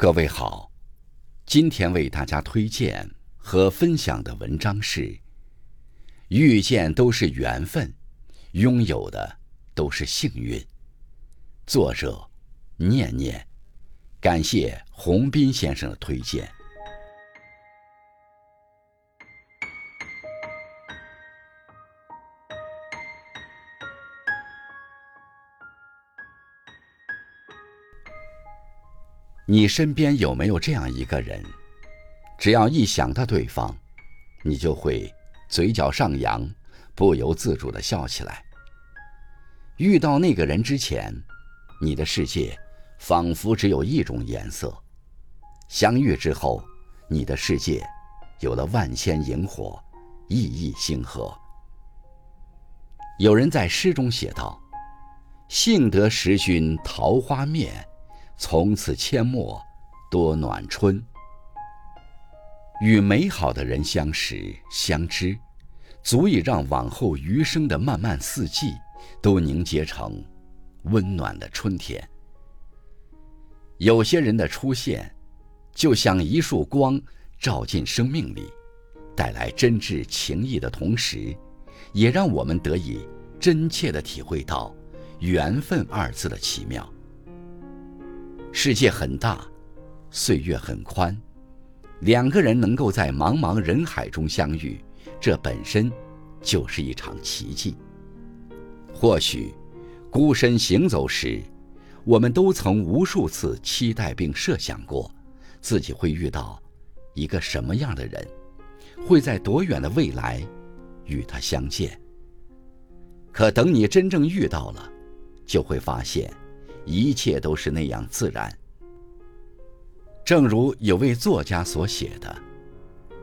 各位好，今天为大家推荐和分享的文章是：遇见都是缘分，拥有的都是幸运。作者：念念，感谢洪斌先生的推荐。你身边有没有这样一个人？只要一想到对方，你就会嘴角上扬，不由自主的笑起来。遇到那个人之前，你的世界仿佛只有一种颜色；相遇之后，你的世界有了万千萤火，熠熠星河。有人在诗中写道：“幸得识君桃花面。”从此阡陌多暖春。与美好的人相识相知，足以让往后余生的漫漫四季都凝结成温暖的春天。有些人的出现，就像一束光照进生命里，带来真挚情谊的同时，也让我们得以真切地体会到“缘分”二字的奇妙。世界很大，岁月很宽，两个人能够在茫茫人海中相遇，这本身就是一场奇迹。或许，孤身行走时，我们都曾无数次期待并设想过，自己会遇到一个什么样的人，会在多远的未来与他相见。可等你真正遇到了，就会发现。一切都是那样自然。正如有位作家所写的：“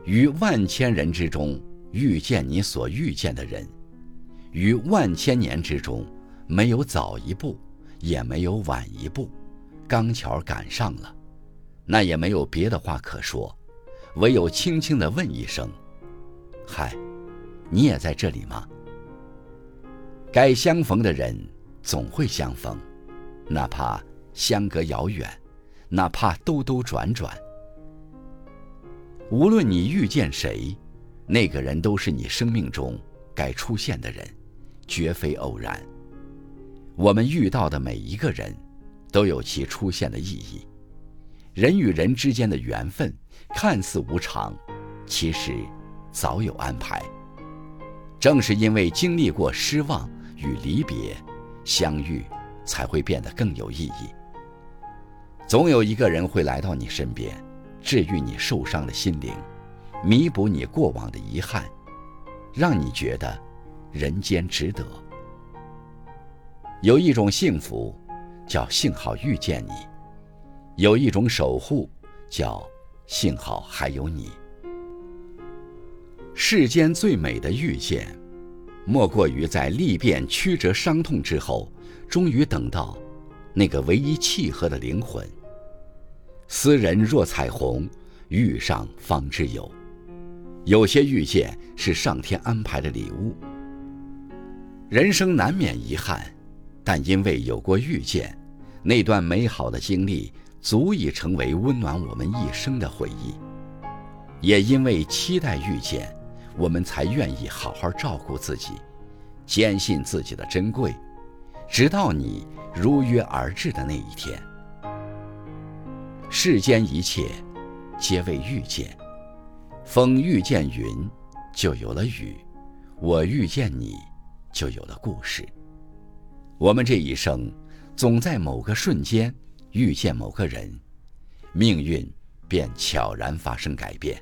于万千人之中遇见你所遇见的人，于万千年之中，没有早一步，也没有晚一步，刚巧赶上了，那也没有别的话可说，唯有轻轻地问一声：‘嗨，你也在这里吗？’该相逢的人总会相逢。”哪怕相隔遥远，哪怕兜兜转转，无论你遇见谁，那个人都是你生命中该出现的人，绝非偶然。我们遇到的每一个人，都有其出现的意义。人与人之间的缘分看似无常，其实早有安排。正是因为经历过失望与离别，相遇。才会变得更有意义。总有一个人会来到你身边，治愈你受伤的心灵，弥补你过往的遗憾，让你觉得人间值得。有一种幸福，叫幸好遇见你；有一种守护，叫幸好还有你。世间最美的遇见。莫过于在历遍曲折伤痛之后，终于等到那个唯一契合的灵魂。斯人若彩虹，遇上方知有。有些遇见是上天安排的礼物。人生难免遗憾，但因为有过遇见，那段美好的经历足以成为温暖我们一生的回忆。也因为期待遇见。我们才愿意好好照顾自己，坚信自己的珍贵，直到你如约而至的那一天。世间一切，皆为遇见。风遇见云，就有了雨；我遇见你，就有了故事。我们这一生，总在某个瞬间遇见某个人，命运便悄然发生改变。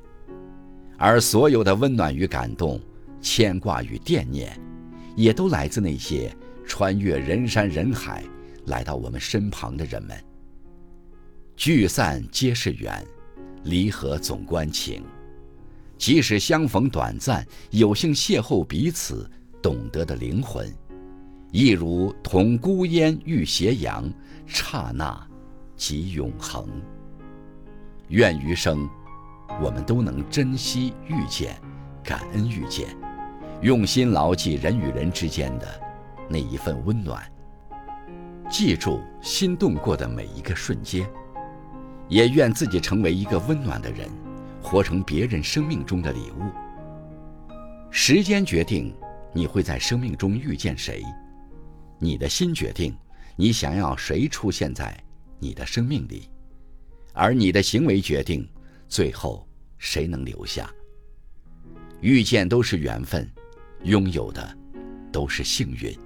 而所有的温暖与感动、牵挂与惦念，也都来自那些穿越人山人海来到我们身旁的人们。聚散皆是缘，离合总关情。即使相逢短暂，有幸邂逅彼此懂得的灵魂，亦如同孤烟遇斜阳，刹那即永恒。愿余生。我们都能珍惜遇见，感恩遇见，用心牢记人与人之间的那一份温暖。记住心动过的每一个瞬间，也愿自己成为一个温暖的人，活成别人生命中的礼物。时间决定你会在生命中遇见谁，你的心决定你想要谁出现在你的生命里，而你的行为决定最后谁能留下。遇见都是缘分，拥有的都是幸运。